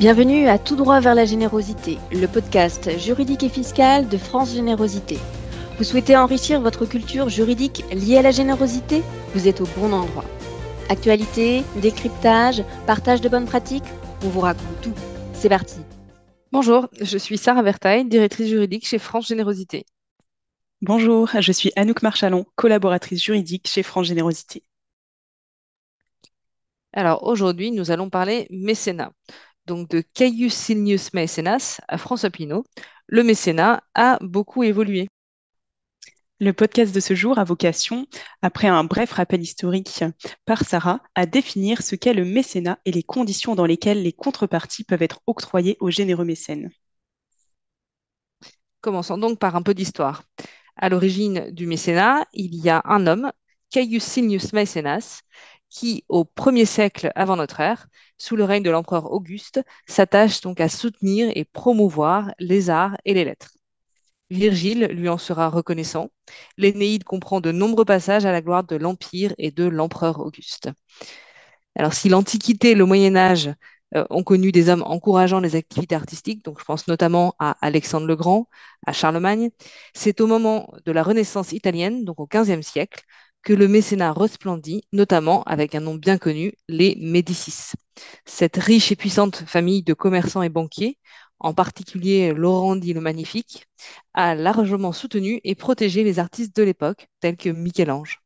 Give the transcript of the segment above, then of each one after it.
Bienvenue à Tout droit vers la générosité, le podcast juridique et fiscal de France Générosité. Vous souhaitez enrichir votre culture juridique liée à la générosité? Vous êtes au bon endroit. Actualité, décryptage, partage de bonnes pratiques, on vous raconte tout. C'est parti. Bonjour, je suis Sarah Vertaille, directrice juridique chez France Générosité. Bonjour, je suis Anouk Marchalon, collaboratrice juridique chez France Générosité. Alors aujourd'hui, nous allons parler mécénat donc de Caius Silnius Maecenas à François Pinault, le mécénat a beaucoup évolué. Le podcast de ce jour a vocation, après un bref rappel historique par Sarah, à définir ce qu'est le mécénat et les conditions dans lesquelles les contreparties peuvent être octroyées aux généreux mécènes. Commençons donc par un peu d'histoire. À l'origine du mécénat, il y a un homme, Caius Silnius Maecenas, qui, au 1er siècle avant notre ère, sous le règne de l'empereur Auguste, s'attache donc à soutenir et promouvoir les arts et les lettres. Virgile lui en sera reconnaissant. L'Énéide comprend de nombreux passages à la gloire de l'Empire et de l'empereur Auguste. Alors si l'Antiquité et le Moyen Âge euh, ont connu des hommes encourageant les activités artistiques, donc je pense notamment à Alexandre le Grand, à Charlemagne, c'est au moment de la Renaissance italienne, donc au XVe siècle, que le mécénat resplendit, notamment avec un nom bien connu, les Médicis. Cette riche et puissante famille de commerçants et banquiers, en particulier Laurent dit le Magnifique, a largement soutenu et protégé les artistes de l'époque, tels que Michel-Ange.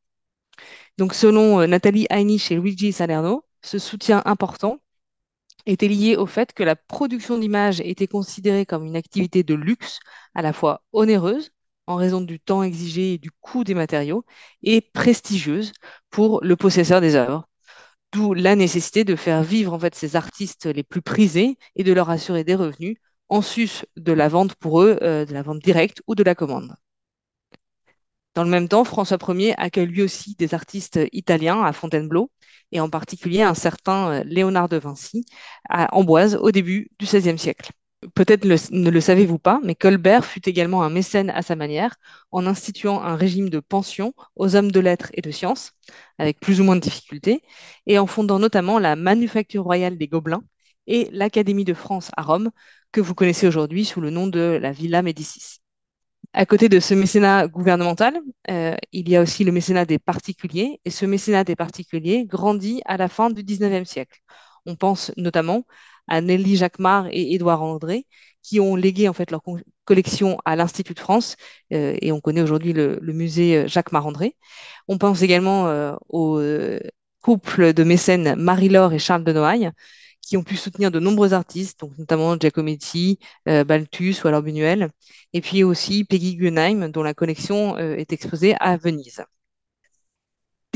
Donc, selon euh, Nathalie Heinich et Luigi Salerno, ce soutien important était lié au fait que la production d'images était considérée comme une activité de luxe, à la fois onéreuse, en raison du temps exigé et du coût des matériaux, et prestigieuse pour le possesseur des œuvres. D'où la nécessité de faire vivre en fait ces artistes les plus prisés et de leur assurer des revenus en sus de la vente pour eux, euh, de la vente directe ou de la commande. Dans le même temps, François Ier accueille lui aussi des artistes italiens à Fontainebleau, et en particulier un certain euh, Léonard de Vinci à Amboise au début du XVIe siècle. Peut-être ne le savez-vous pas, mais Colbert fut également un mécène à sa manière, en instituant un régime de pension aux hommes de lettres et de sciences, avec plus ou moins de difficultés, et en fondant notamment la Manufacture royale des Gobelins et l'Académie de France à Rome, que vous connaissez aujourd'hui sous le nom de la Villa Médicis. À côté de ce mécénat gouvernemental, euh, il y a aussi le mécénat des particuliers, et ce mécénat des particuliers grandit à la fin du XIXe siècle. On pense notamment à Nelly Jacquemart et Édouard André, qui ont légué en fait leur collection à l'Institut de France, euh, et on connaît aujourd'hui le, musée euh, Jacques André. On pense également euh, au couple de mécènes Marie-Laure et Charles de Noailles, qui ont pu soutenir de nombreux artistes, donc notamment Giacometti, Balthus ou alors Buñuel, et puis aussi Peggy Guggenheim, dont la collection est exposée à Venise.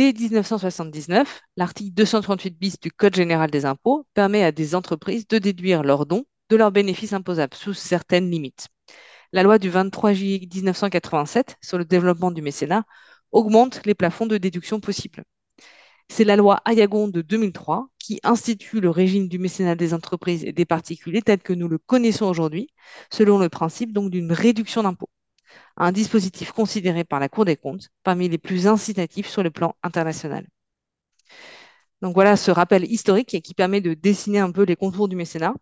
Dès 1979, l'article 238 bis du Code général des impôts permet à des entreprises de déduire leurs dons de leurs bénéfices imposables sous certaines limites. La loi du 23 juillet 1987 sur le développement du mécénat augmente les plafonds de déduction possibles. C'est la loi Ayagon de 2003 qui institue le régime du mécénat des entreprises et des particuliers tel que nous le connaissons aujourd'hui, selon le principe donc d'une réduction d'impôts un dispositif considéré par la Cour des comptes parmi les plus incitatifs sur le plan international. Donc voilà ce rappel historique qui permet de dessiner un peu les contours du mécénat,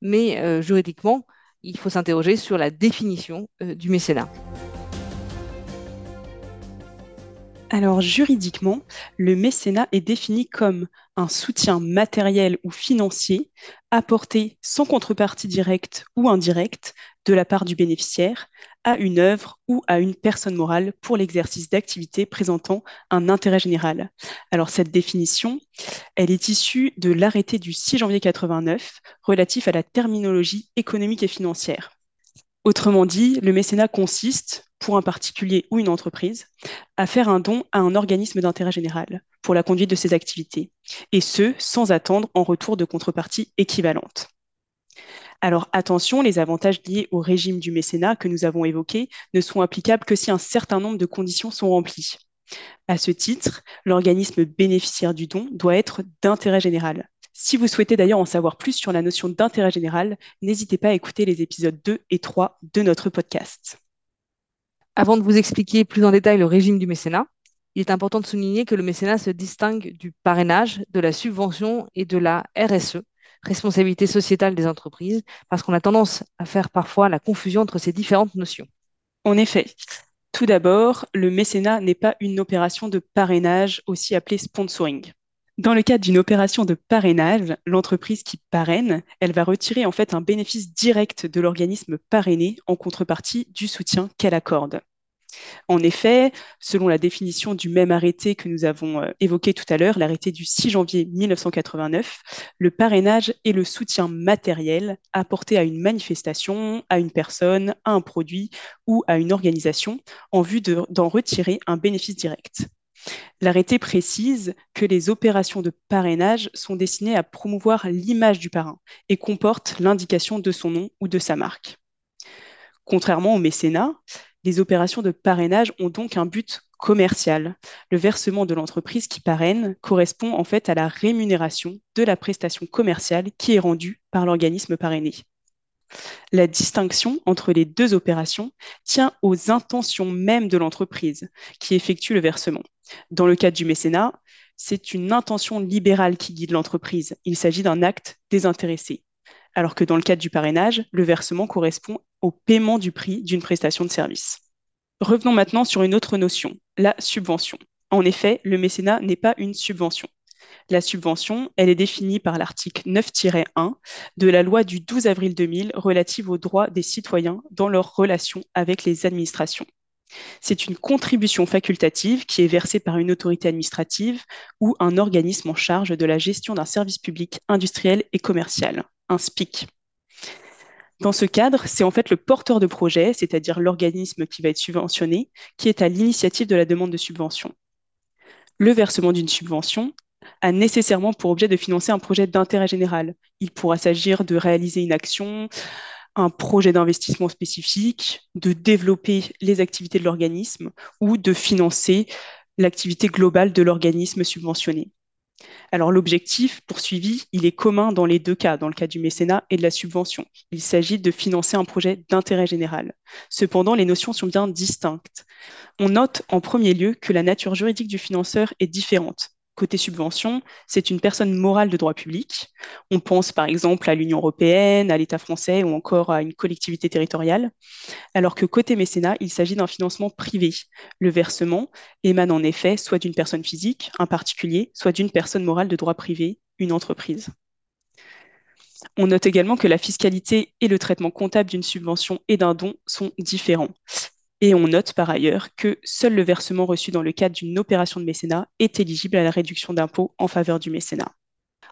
mais euh, juridiquement, il faut s'interroger sur la définition euh, du mécénat. Alors juridiquement, le mécénat est défini comme un soutien matériel ou financier apporté sans contrepartie directe ou indirecte de la part du bénéficiaire à une œuvre ou à une personne morale pour l'exercice d'activités présentant un intérêt général. Alors cette définition, elle est issue de l'arrêté du 6 janvier 89 relatif à la terminologie économique et financière. Autrement dit, le mécénat consiste, pour un particulier ou une entreprise, à faire un don à un organisme d'intérêt général pour la conduite de ses activités, et ce, sans attendre en retour de contrepartie équivalente. Alors attention, les avantages liés au régime du mécénat que nous avons évoqué ne sont applicables que si un certain nombre de conditions sont remplies. À ce titre, l'organisme bénéficiaire du don doit être d'intérêt général, si vous souhaitez d'ailleurs en savoir plus sur la notion d'intérêt général, n'hésitez pas à écouter les épisodes 2 et 3 de notre podcast. Avant de vous expliquer plus en détail le régime du mécénat, il est important de souligner que le mécénat se distingue du parrainage, de la subvention et de la RSE, responsabilité sociétale des entreprises, parce qu'on a tendance à faire parfois la confusion entre ces différentes notions. En effet, tout d'abord, le mécénat n'est pas une opération de parrainage, aussi appelée sponsoring. Dans le cadre d'une opération de parrainage, l'entreprise qui parraine, elle va retirer en fait un bénéfice direct de l'organisme parrainé en contrepartie du soutien qu'elle accorde. En effet, selon la définition du même arrêté que nous avons euh, évoqué tout à l'heure, l'arrêté du 6 janvier 1989, le parrainage est le soutien matériel apporté à une manifestation, à une personne, à un produit ou à une organisation en vue d'en retirer un bénéfice direct. L'arrêté précise que les opérations de parrainage sont destinées à promouvoir l'image du parrain et comportent l'indication de son nom ou de sa marque. Contrairement au mécénat, les opérations de parrainage ont donc un but commercial. Le versement de l'entreprise qui parraine correspond en fait à la rémunération de la prestation commerciale qui est rendue par l'organisme parrainé. La distinction entre les deux opérations tient aux intentions mêmes de l'entreprise qui effectue le versement. Dans le cadre du mécénat, c'est une intention libérale qui guide l'entreprise. Il s'agit d'un acte désintéressé. Alors que dans le cadre du parrainage, le versement correspond au paiement du prix d'une prestation de service. Revenons maintenant sur une autre notion, la subvention. En effet, le mécénat n'est pas une subvention. La subvention, elle est définie par l'article 9-1 de la loi du 12 avril 2000 relative aux droits des citoyens dans leurs relations avec les administrations. C'est une contribution facultative qui est versée par une autorité administrative ou un organisme en charge de la gestion d'un service public industriel et commercial, un SPIC. Dans ce cadre, c'est en fait le porteur de projet, c'est-à-dire l'organisme qui va être subventionné, qui est à l'initiative de la demande de subvention. Le versement d'une subvention a nécessairement pour objet de financer un projet d'intérêt général. Il pourra s'agir de réaliser une action, un projet d'investissement spécifique, de développer les activités de l'organisme ou de financer l'activité globale de l'organisme subventionné. Alors l'objectif poursuivi, il est commun dans les deux cas, dans le cas du mécénat et de la subvention. Il s'agit de financer un projet d'intérêt général. Cependant, les notions sont bien distinctes. On note en premier lieu que la nature juridique du financeur est différente. Côté subvention, c'est une personne morale de droit public. On pense par exemple à l'Union européenne, à l'État français ou encore à une collectivité territoriale. Alors que côté mécénat, il s'agit d'un financement privé. Le versement émane en effet soit d'une personne physique, un particulier, soit d'une personne morale de droit privé, une entreprise. On note également que la fiscalité et le traitement comptable d'une subvention et d'un don sont différents. Et on note par ailleurs que seul le versement reçu dans le cadre d'une opération de mécénat est éligible à la réduction d'impôt en faveur du mécénat.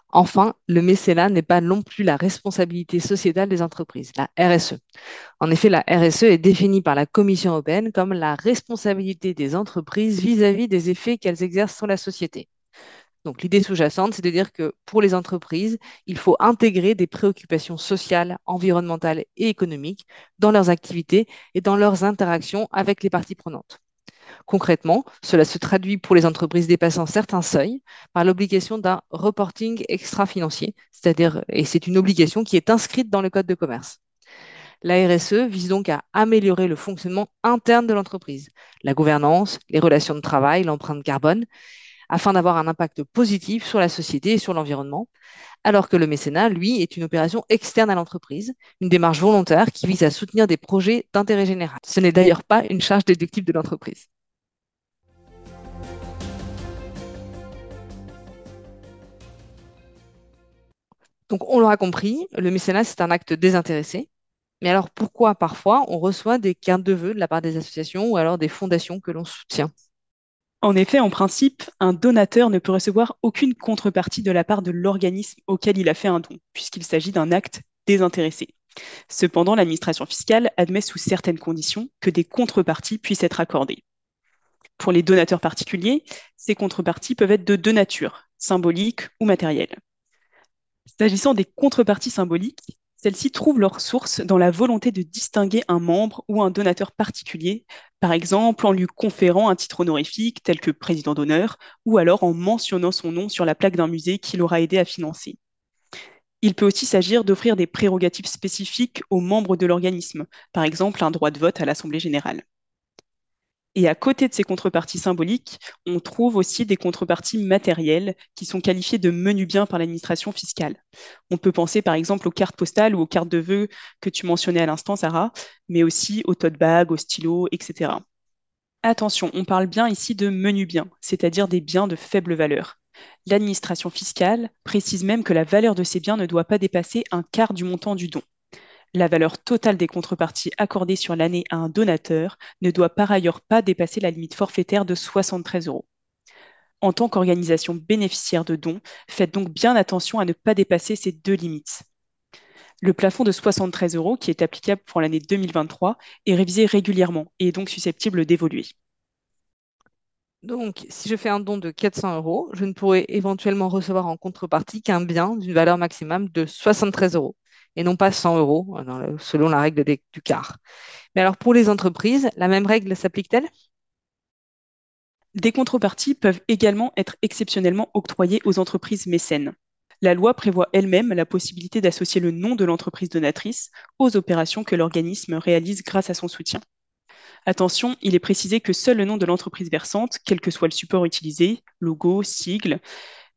Enfin, le mécénat n'est pas non plus la responsabilité sociétale des entreprises, la RSE. En effet, la RSE est définie par la Commission européenne comme la responsabilité des entreprises vis-à-vis -vis des effets qu'elles exercent sur la société. Donc l'idée sous-jacente, c'est de dire que pour les entreprises, il faut intégrer des préoccupations sociales, environnementales et économiques dans leurs activités et dans leurs interactions avec les parties prenantes. Concrètement, cela se traduit pour les entreprises dépassant certains seuils par l'obligation d'un reporting extra-financier, c'est-à-dire, et c'est une obligation qui est inscrite dans le code de commerce. La RSE vise donc à améliorer le fonctionnement interne de l'entreprise, la gouvernance, les relations de travail, l'empreinte carbone, afin d'avoir un impact positif sur la société et sur l'environnement, alors que le mécénat, lui, est une opération externe à l'entreprise, une démarche volontaire qui vise à soutenir des projets d'intérêt général. Ce n'est d'ailleurs pas une charge déductible de l'entreprise. Donc, on l'aura compris, le mécénat, c'est un acte désintéressé. Mais alors, pourquoi parfois on reçoit des quintes de vœux de la part des associations ou alors des fondations que l'on soutient? En effet, en principe, un donateur ne peut recevoir aucune contrepartie de la part de l'organisme auquel il a fait un don, puisqu'il s'agit d'un acte désintéressé. Cependant, l'administration fiscale admet sous certaines conditions que des contreparties puissent être accordées. Pour les donateurs particuliers, ces contreparties peuvent être de deux natures, symboliques ou matérielles. S'agissant des contreparties symboliques, celles-ci trouvent leur source dans la volonté de distinguer un membre ou un donateur particulier, par exemple en lui conférant un titre honorifique tel que président d'honneur, ou alors en mentionnant son nom sur la plaque d'un musée qui l'aura aidé à financer. Il peut aussi s'agir d'offrir des prérogatives spécifiques aux membres de l'organisme, par exemple un droit de vote à l'Assemblée générale. Et à côté de ces contreparties symboliques, on trouve aussi des contreparties matérielles qui sont qualifiées de menus biens par l'administration fiscale. On peut penser par exemple aux cartes postales ou aux cartes de vœux que tu mentionnais à l'instant, Sarah, mais aussi aux tote bags, aux stylos, etc. Attention, on parle bien ici de menus biens, c'est-à-dire des biens de faible valeur. L'administration fiscale précise même que la valeur de ces biens ne doit pas dépasser un quart du montant du don. La valeur totale des contreparties accordées sur l'année à un donateur ne doit par ailleurs pas dépasser la limite forfaitaire de 73 euros. En tant qu'organisation bénéficiaire de dons, faites donc bien attention à ne pas dépasser ces deux limites. Le plafond de 73 euros, qui est applicable pour l'année 2023, est révisé régulièrement et est donc susceptible d'évoluer. Donc, si je fais un don de 400 euros, je ne pourrai éventuellement recevoir en contrepartie qu'un bien d'une valeur maximum de 73 euros et non pas 100 euros, euh, selon la règle du quart. Mais alors pour les entreprises, la même règle s'applique-t-elle? Des contreparties peuvent également être exceptionnellement octroyées aux entreprises mécènes. La loi prévoit elle-même la possibilité d'associer le nom de l'entreprise donatrice aux opérations que l'organisme réalise grâce à son soutien. Attention, il est précisé que seul le nom de l'entreprise versante, quel que soit le support utilisé, logo, sigle,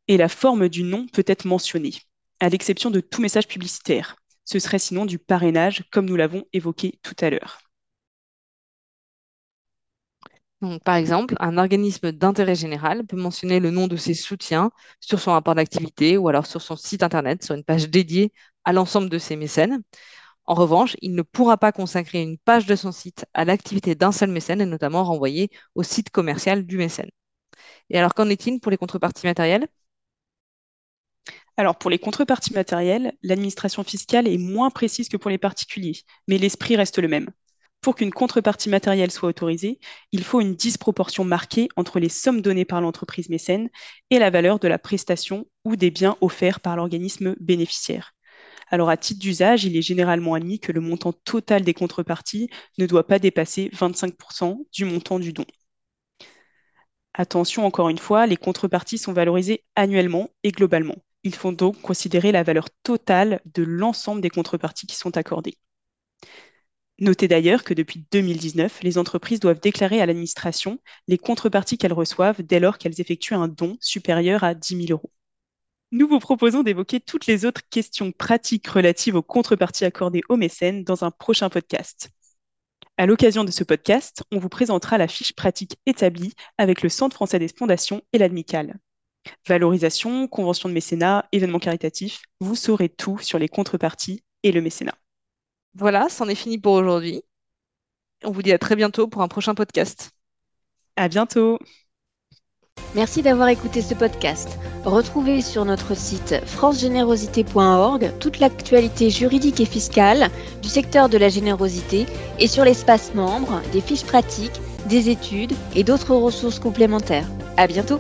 et la forme du nom peut être mentionné, à l'exception de tout message publicitaire. Ce serait sinon du parrainage, comme nous l'avons évoqué tout à l'heure. par exemple, un organisme d'intérêt général peut mentionner le nom de ses soutiens sur son rapport d'activité ou alors sur son site internet, sur une page dédiée à l'ensemble de ses mécènes. En revanche, il ne pourra pas consacrer une page de son site à l'activité d'un seul mécène et notamment renvoyer au site commercial du mécène. Et alors, qu'en est-il pour les contreparties matérielles? Alors, pour les contreparties matérielles, l'administration fiscale est moins précise que pour les particuliers, mais l'esprit reste le même. Pour qu'une contrepartie matérielle soit autorisée, il faut une disproportion marquée entre les sommes données par l'entreprise mécène et la valeur de la prestation ou des biens offerts par l'organisme bénéficiaire. Alors, à titre d'usage, il est généralement admis que le montant total des contreparties ne doit pas dépasser 25% du montant du don. Attention, encore une fois, les contreparties sont valorisées annuellement et globalement. Il faut donc considérer la valeur totale de l'ensemble des contreparties qui sont accordées. Notez d'ailleurs que depuis 2019, les entreprises doivent déclarer à l'administration les contreparties qu'elles reçoivent dès lors qu'elles effectuent un don supérieur à 10 000 euros. Nous vous proposons d'évoquer toutes les autres questions pratiques relatives aux contreparties accordées aux mécènes dans un prochain podcast. À l'occasion de ce podcast, on vous présentera la fiche pratique établie avec le Centre français des fondations et l'ADMICAL. Valorisation, convention de mécénat, événements caritatifs, vous saurez tout sur les contreparties et le mécénat. Voilà, c'en est fini pour aujourd'hui. On vous dit à très bientôt pour un prochain podcast. À bientôt. Merci d'avoir écouté ce podcast. Retrouvez sur notre site francegénérosité.org toute l'actualité juridique et fiscale du secteur de la générosité et sur l'espace membre des fiches pratiques, des études et d'autres ressources complémentaires. À bientôt!